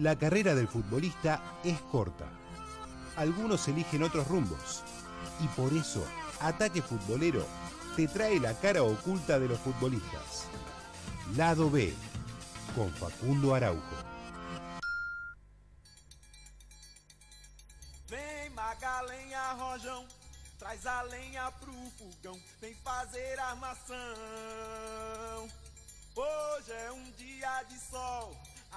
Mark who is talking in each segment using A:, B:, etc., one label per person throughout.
A: La carrera del futbolista es corta. Algunos eligen otros rumbos. Y por eso, Ataque Futbolero te trae la cara oculta de los futbolistas. Lado B, con Facundo Araujo.
B: Rojão, traz a lenha pro fogão, vem fazer armação. Hoje é um dia de sol,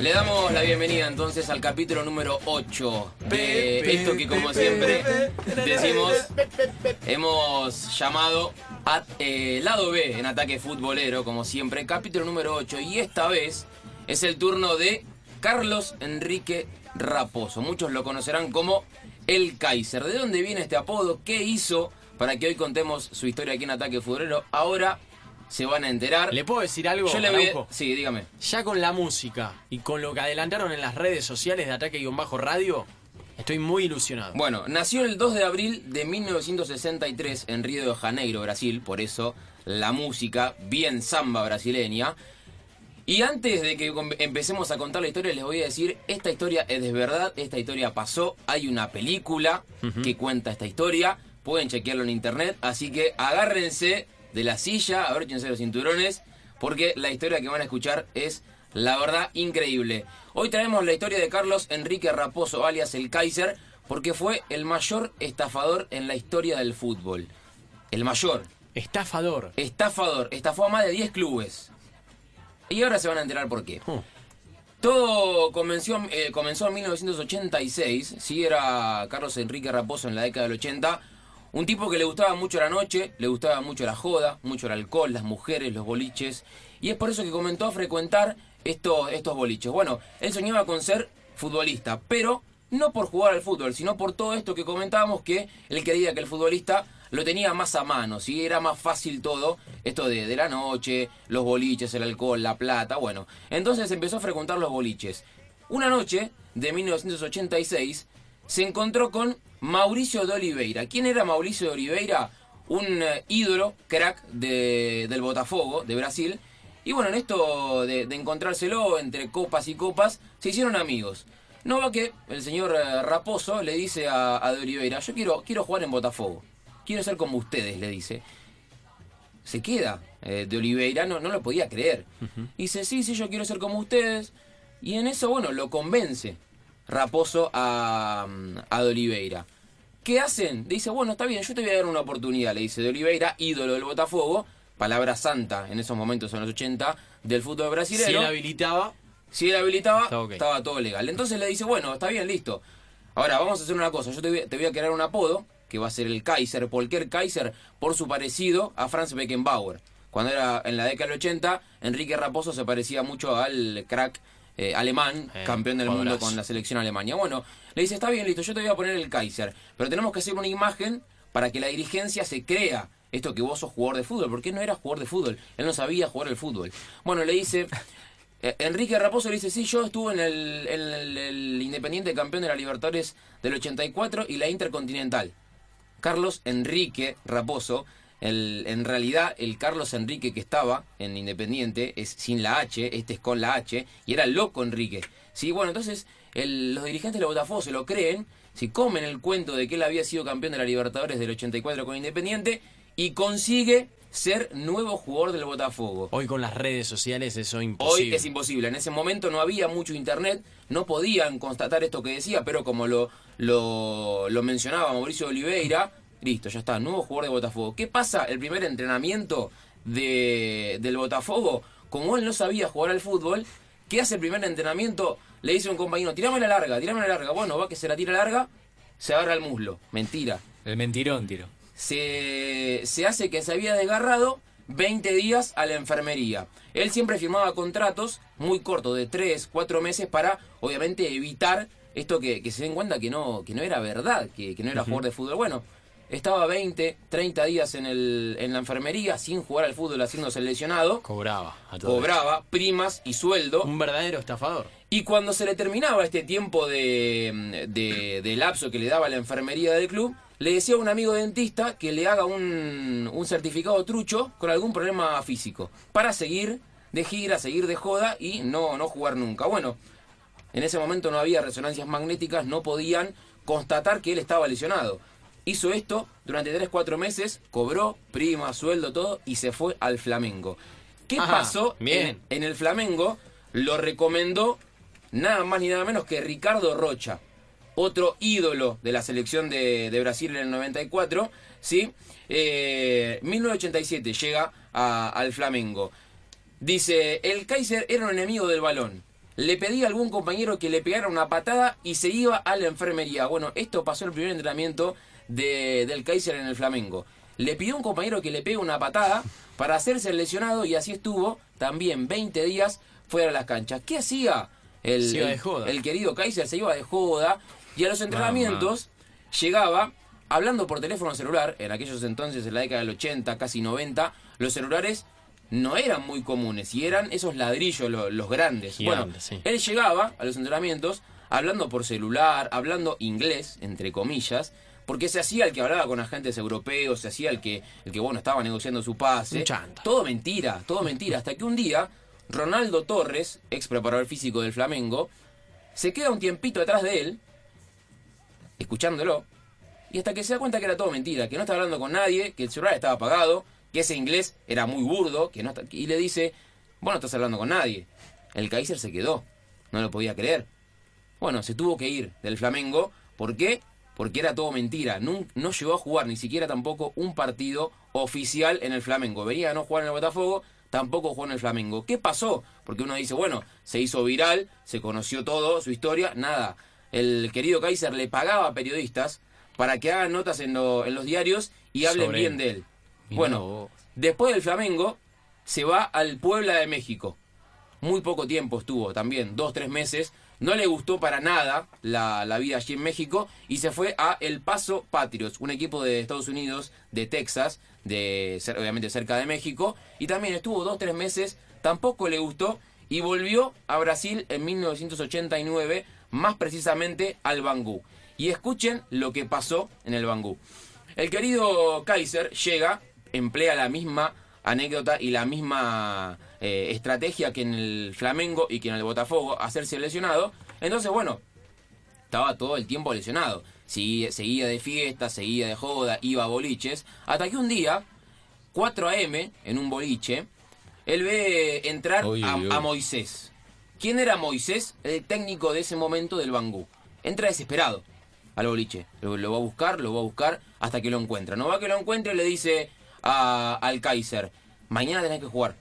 C: Le damos la bienvenida entonces al capítulo número 8 de esto que como siempre decimos hemos llamado a, eh, lado B en ataque futbolero como siempre, capítulo número 8 y esta vez es el turno de Carlos Enrique Raposo. Muchos lo conocerán como el Kaiser. ¿De dónde viene este apodo? ¿Qué hizo para que hoy contemos su historia aquí en ataque futbolero? Ahora se van a enterar.
D: ¿Le puedo decir algo?
C: Yo le voy a... Sí, dígame.
D: Ya con la música y con lo que adelantaron en las redes sociales de Ataque-Radio, estoy muy ilusionado.
C: Bueno, nació el 2 de abril de 1963 en Río de Janeiro, Brasil, por eso la música, bien samba brasileña. Y antes de que empecemos a contar la historia, les voy a decir, esta historia es de verdad, esta historia pasó, hay una película que cuenta esta historia, pueden chequearlo en internet, así que agárrense de la silla, abróchense los cinturones, porque la historia que van a escuchar es, la verdad, increíble. Hoy traemos la historia de Carlos Enrique Raposo, alias el Kaiser, porque fue el mayor estafador en la historia del fútbol. El mayor.
D: Estafador.
C: Estafador. Estafó a más de 10 clubes. Y ahora se van a enterar por qué. Todo comenzó, eh, comenzó en 1986. Sí, era Carlos Enrique Raposo en la década del 80. Un tipo que le gustaba mucho la noche, le gustaba mucho la joda, mucho el alcohol, las mujeres, los boliches. Y es por eso que comenzó a frecuentar estos, boliches. Bueno, él soñaba con ser futbolista, pero no por jugar al fútbol, sino por todo esto que comentábamos que él creía que el futbolista lo tenía más a mano, si era más fácil todo, esto de, de la noche, los boliches, el alcohol, la plata, bueno. Entonces empezó a frecuentar los boliches. Una noche de 1986 se encontró con Mauricio de Oliveira. ¿Quién era Mauricio de Oliveira? Un eh, ídolo, crack de- del Botafogo, de Brasil. Y bueno, en esto de, de encontrárselo entre copas y copas, se hicieron amigos. No va que el señor eh, Raposo le dice a, a de Oliveira, yo quiero, quiero jugar en Botafogo. Quiero ser como ustedes, le dice. Se queda eh, de Oliveira, no, no lo podía creer. Dice, sí, sí, yo quiero ser como ustedes. Y en eso, bueno, lo convence Raposo a, a de Oliveira. ¿Qué hacen? Dice, bueno, está bien, yo te voy a dar una oportunidad, le dice de Oliveira, ídolo del Botafogo, palabra santa en esos momentos, en los 80, del fútbol
D: Si
C: brasileño.
D: él habilitaba,
C: Si él habilitaba, estaba todo legal. Entonces le dice, bueno, está bien, listo. Ahora, vamos a hacer una cosa. Yo te voy, te voy a crear un apodo, que va a ser el Kaiser, cualquier Kaiser, por su parecido a Franz Beckenbauer. Cuando era en la década del 80, Enrique Raposo se parecía mucho al crack eh, alemán,
D: Eh,
C: campeón del mundo con la selección Alemania. Bueno, le dice, está bien, listo, yo te voy a poner el Kaiser. Pero tenemos que hacer una imagen para que la dirigencia se crea esto que vos sos jugador de fútbol. Porque él no era jugador de fútbol. Él no sabía jugar el fútbol. Bueno, le dice... Eh, Enrique Raposo le dice, sí, yo estuve en el, en el- el Independiente campeón de la Libertadores del 84 y la Intercontinental. Carlos Enrique Raposo, el, en realidad el Carlos Enrique que estaba en Independiente es sin la H, este es con la H, y era loco Enrique. Sí, bueno, entonces el- los dirigentes de Botafogo se lo creen, si comen el cuento de que él había sido campeón de la Libertadores del 84 con Independiente y consigue ser nuevo jugador del Botafogo.
D: hoy con las redes sociales eso es
C: Hoy
D: imposible.
C: es imposible. En ese momento no había mucho internet, no podían constatar esto que decía, pero como lo, lo, lo mencionaba Mauricio Oliveira, listo, ya está, nuevo jugador de Botafogo. ¿Qué pasa el primer entrenamiento de, del Botafogo? Como él no sabía jugar al fútbol, ¿qué hace el primer entrenamiento? Le dice a un compañero, tirame la larga, tirame la larga. Bueno, va que se la tira larga, se agarra el muslo. Mentira
E: El mentirón, tiro.
C: se, se hace que se había desgarrado 20 días a la enfermería. Él siempre firmaba contratos muy cortos, de 3, 4 meses, para obviamente evitar esto que, que se den cuenta que no, que no era verdad, que, que no era jugador de fútbol. Bueno, estaba 20, 30 días en, el, en la enfermería sin jugar al fútbol, haciéndose lesionado.
D: Cobraba. a todo
C: Cobraba primas y sueldo.
D: Un verdadero estafador.
C: Y cuando se le terminaba este tiempo de, de, de lapso que le daba la enfermería del club, le decía a un amigo dentista que le haga un, un certificado trucho con algún problema físico para seguir de gira, seguir de joda y no, no jugar nunca. Bueno, en ese momento no había resonancias magnéticas, no podían constatar que él estaba lesionado. Hizo esto durante 3-4 meses, cobró prima, sueldo, todo y se fue al Flamengo. ¿Qué
D: Ajá,
C: pasó
D: bien.
C: En, en el Flamengo? Lo recomendó nada más ni nada menos que Ricardo Rocha, otro ídolo de la selección de, de Brasil en el 94, ¿sí? Eh, 1987 llega a- al Flamengo. Dice, el Kaiser era un enemigo del balón. Le pedía a algún compañero que le pegara una patada y se iba a la enfermería. Bueno, esto pasó en el primer entrenamiento de- del Kaiser en el Flamengo. Le pidió a un compañero que le pegue una patada para hacerse el lesionado y así estuvo también 20 días fuera de las canchas. ¿Qué hacía? El, el- el querido Kaiser se iba de joda y a los entrenamientos llegaba hablando por teléfono celular, en aquellos entonces, en la década del 80, casi 90, los celulares no eran muy comunes y eran esos ladrillos, lo- los grandes. Bueno,
D: sí.
C: él llegaba a los entrenamientos hablando por celular, hablando inglés, entre comillas, porque se hacía el que hablaba con agentes europeos, se hacía el que, el que bueno, estaba negociando su pase. Todo mentira, todo mentira. Hasta que un día, Ronaldo Torres, ex preparador físico del Flamengo, se queda un tiempito atrás de él, escuchándolo, y hasta que se da cuenta que era todo mentira, que no estaba hablando con nadie, que el celular estaba apagado, que ese inglés era muy burdo, que no está- y le dice, vos no estás hablando con nadie. El Kaiser se quedó, no lo podía creer. Bueno, se tuvo que ir del Flamengo, ¿por qué? Porque era todo mentira, no llegó a jugar ni siquiera tampoco un partido oficial en el Flamengo. Venía a no jugar en el Botafogo, tampoco jugó en el Flamengo. ¿Qué pasó? Porque uno dice, bueno, se hizo viral, se conoció todo, su historia, nada. El querido Kaiser le pagaba a periodistas para que hagan notas en, lo- en los diarios y hablen
D: Sobre
C: bien
D: él.
C: de él.
D: Mirá
C: bueno,
D: vos.
C: después del Flamengo, se va al Puebla de México. Muy poco tiempo estuvo también, dos, tres meses. No le gustó para nada la, la vida allí en México y se fue a El Paso Patriots, un equipo de Estados Unidos, de Texas, de obviamente cerca de México. Y también estuvo dos, tres meses, tampoco le gustó y volvió a Brasil en 1989, más precisamente al Bangú. Y escuchen lo que pasó en el Bangú. El querido Kaiser llega, emplea la misma anécdota y la misma eh, estrategia que en el Flamengo y que en el Botafogo, hacerse lesionado. Entonces, bueno, estaba todo el tiempo lesionado. Seguía, seguía de fiesta, seguía de joda, iba a boliches. Hasta que un día, 4 a.m., en un boliche, él ve entrar a, a Moisés. ¿Quién era Moisés? El técnico de ese momento del Bangú. Entra desesperado al boliche. Lo, lo va a buscar, lo va a buscar hasta que lo encuentra. No va que lo encuentre y le dice a- al Kaiser, mañana tenés que jugar.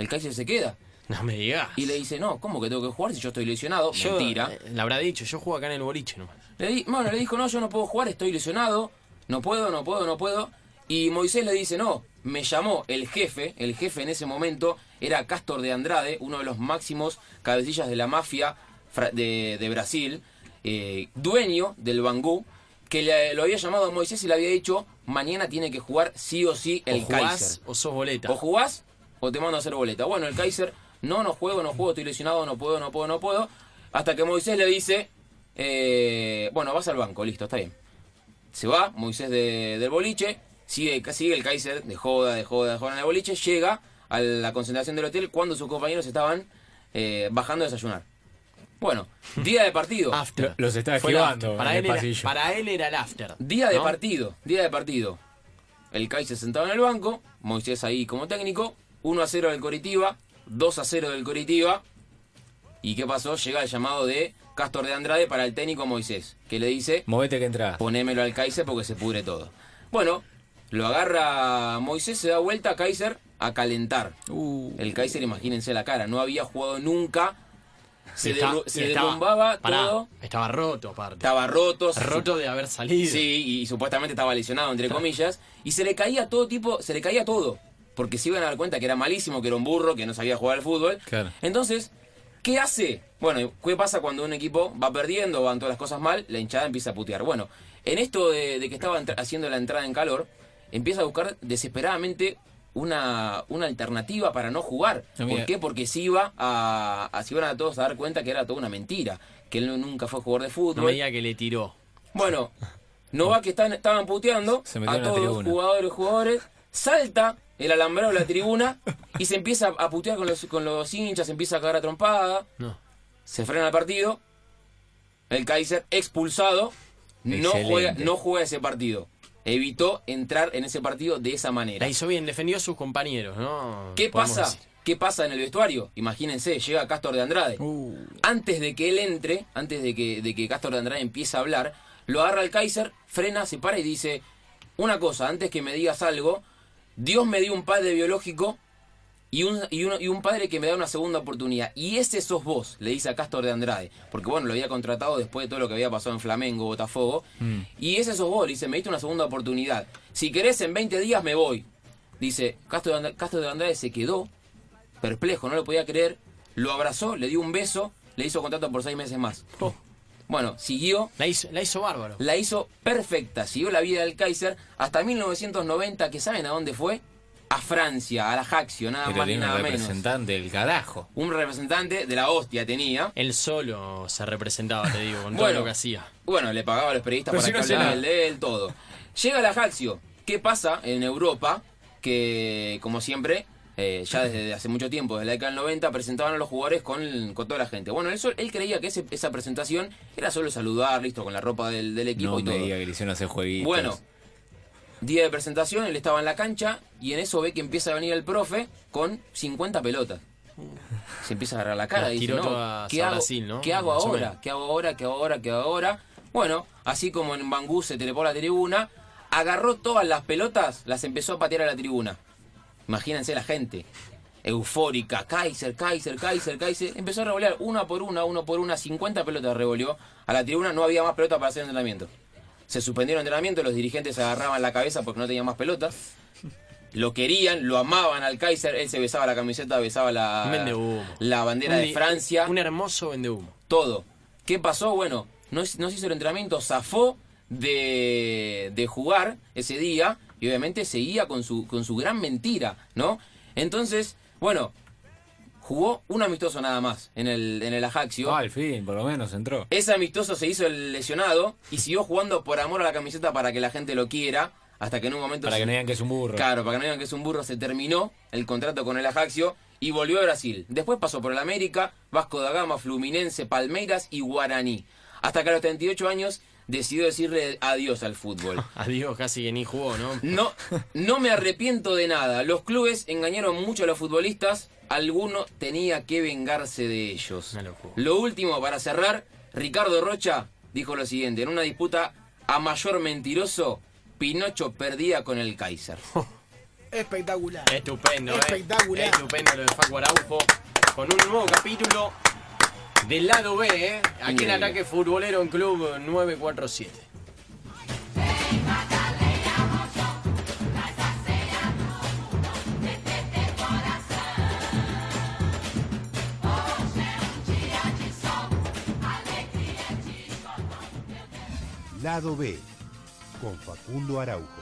C: El Kaiser se queda
D: No me digas.
C: y le dice, no, ¿cómo que tengo que jugar si yo estoy lesionado?
D: Yo,
C: Mentira.
D: eh, le habrá dicho, yo juego acá en el boliche nomás.
C: Le di- bueno, le dijo, no, yo no puedo jugar, estoy lesionado, no puedo, no puedo, no puedo. Y Moisés le dice, no, me llamó el jefe, el jefe en ese momento era Castor de Andrade, uno de los máximos cabecillas de la mafia de, de Brasil, eh, dueño del Bangú, que le, lo había llamado a Moisés y le había dicho, mañana tiene que jugar sí o sí el
D: o jugás
C: Kaiser.
D: o sos boleta.
C: O jugás o te mando a hacer boleta. Bueno, el Kaiser, no, no juego, no juego, estoy lesionado, no puedo, no puedo, no puedo. Hasta que Moisés le dice, eh, bueno, vas al banco, listo, está bien. Se va, Moisés de- del boliche, sigue, sigue el Kaiser de joda, de joda, de joda en el boliche, llega a la concentración del hotel cuando sus compañeros estaban eh, bajando a desayunar. Bueno, día de partido.
D: After.
E: Los
D: el
E: esquivando.
D: Para
E: en
D: él,
E: el
D: era, para él era el after.
C: Día de partido, día de partido. El Kaiser sentado en el banco, Moisés ahí como técnico, 1 a 0 del Coritiba, 2 a 0 del Coritiba. ¿Y qué pasó? Llega el llamado de Castor de Andrade para el técnico Moisés, que le dice,
E: Movete que entra.
C: ponémelo al Kaiser porque se pudre todo. Bueno, lo agarra Moisés, se da vuelta a Kaiser a calentar.
D: Uh.
C: El Kaiser, imagínense la cara, no había jugado nunca. Se,
D: está-
C: derru- se
D: y estaba-
C: derrumbaba
D: pará,
C: todo.
D: Estaba roto, aparte.
C: Estaba roto.
D: roto de haber salido.
C: Sí, y supuestamente estaba lesionado, entre comillas. Y se le caía todo tipo, se le caía todo. Porque se iban a dar cuenta que era malísimo, que era un burro, que no sabía jugar al fútbol.
E: Claro.
C: Entonces, ¿Qué hace? Bueno, ¿qué pasa cuando un equipo va perdiendo, van todas las cosas mal? La hinchada empieza a putear. Bueno, en esto de, de que estaba haciendo la entrada en calor, empieza a buscar desesperadamente una, una alternativa para no jugar.
E: No, mira.
C: ¿Por qué? Porque se iba a, a- se iban a todos a dar cuenta que era toda una mentira, que él nunca fue jugador de
D: No
C: fútbol.
D: me diga que le tiró.
C: Bueno, no va que están, estaban puteando a todos los jugadores, jugadores, salta el alambrado de la tribuna y se empieza a putear con los, con los hinchas, se empieza a cagar a trompada,
D: No.
C: se frena el partido, el Kaiser expulsado, no juega, no juega ese partido. Evitó entrar en ese partido de esa manera.
D: La hizo bien, defendió a sus compañeros, ¿no?
C: ¿Qué
D: Podemos
C: pasa?
D: decir.
C: ¿Qué pasa en el vestuario? Imagínense, llega Castor de Andrade.
E: Uh.
C: Antes de que él entre, antes de que, de que Castor de Andrade empiece a hablar, lo agarra el Kaiser, frena, se para y dice, una cosa, antes que me digas algo, Dios me dio un padre biológico y un, y, uno- y un padre que me da una segunda oportunidad. Y ese sos vos, le dice a Castor de Andrade. Porque bueno, lo había contratado después de todo lo que había pasado en Flamengo, Botafogo. Y ese sos vos, le dice, me diste una segunda oportunidad. Si querés, en 20 días me voy. Dice, Castor de Andrade, Castor de Andrade se quedó perplejo, no lo podía creer. Lo abrazó, le dio un beso, le hizo contrato por seis meses más.
D: Oh,
C: Bueno, siguió,
D: la, hizo, la hizo bárbaro.
C: la hizo perfecta, siguió la vida del Kaiser hasta 1990, que saben a dónde fue? A Francia, a la Ajaccio, nada
E: Pero
C: más ni
E: un
C: nada menos.
E: representante del carajo.
C: Un representante de la hostia tenía.
D: Él solo se representaba, te digo, con todo lo que hacía.
C: Bueno, le pagaba a los periodistas
E: Pero
C: para
E: si
C: que
E: no
C: hablaran de él, todo. Llega el Ajaxio. ¿Qué pasa en Europa? Que, como siempre, eh, ya desde hace mucho tiempo, desde la década del 90, presentaban a los jugadores con, con toda la gente. Bueno, él, sol- él creía que ese- esa presentación era solo saludar, listo, con la ropa del, del equipo
E: No
C: y todo.
E: me diga que le hicieron hacer jueguitos.
C: Bueno, día de presentación, él estaba en la cancha y en eso ve que empieza a venir el profe con 50 pelotas. Se empieza a agarrar la cara y dice, no, ¿qué hago,
D: Brasil, ¿no?
C: ¿qué hago ahora? ¿Qué hago ahora? ¿Qué hago ahora? ¿Qué hago ahora? Bueno, así como en Bangú se trepó a la tribuna, agarró todas las pelotas, las empezó a patear a la tribuna. Imagínense la gente. Eufórica, Kaiser, Kaiser, Kaiser, Kaiser. Empezó a revolear una por una, uno por una, 50 pelotas revolvió. A la tribuna no había más pelotas para hacer entrenamiento. Se suspendieron entrenamiento, los dirigentes se agarraban la cabeza porque no tenían más pelotas. Lo querían, lo amaban al Kaiser, él se besaba la camiseta, besaba la, la bandera
D: Un
C: de Francia,
D: Un hermoso vende humo.
C: todo. ¿Qué pasó? Bueno, no, no se hizo el entrenamiento, zafó de, de jugar ese día y obviamente seguía con su, con su gran mentira, ¿no? Entonces, bueno, jugó un amistoso nada más en el, en el Ajaxio.
E: Ah, al fin, por lo menos entró.
C: Ese amistoso se hizo el lesionado y siguió jugando por amor a la camiseta para que la gente lo quiera, hasta que en un momento...
E: Para
C: se-
E: que no digan que es un burro.
C: Claro, para que no digan que es un burro, se terminó el contrato con el Ajaxio y volvió a Brasil. Después pasó por el América, Vasco da Gama, Fluminense, Palmeiras y Guaraní. Hasta que a los 38 años decidió decirle adiós al fútbol.
D: Adiós, casi que ni jugó, ¿no?
C: No, no me arrepiento de nada. Los clubes engañaron mucho a los futbolistas. Alguno tenía que vengarse de ellos. Lo último, para cerrar, Ricardo Rocha dijo lo siguiente. En una disputa a mayor mentiroso, Pinocho perdía con el Kaiser.
F: Espectacular.
D: Estupendo, ¿eh?
F: Espectacular.
D: Estupendo lo de Facu Araujo. Con un nuevo capítulo del lado B, ¿eh? Aquí en. Ataque Futbolero en Club 947.
A: Lado B, con Facundo Araujo.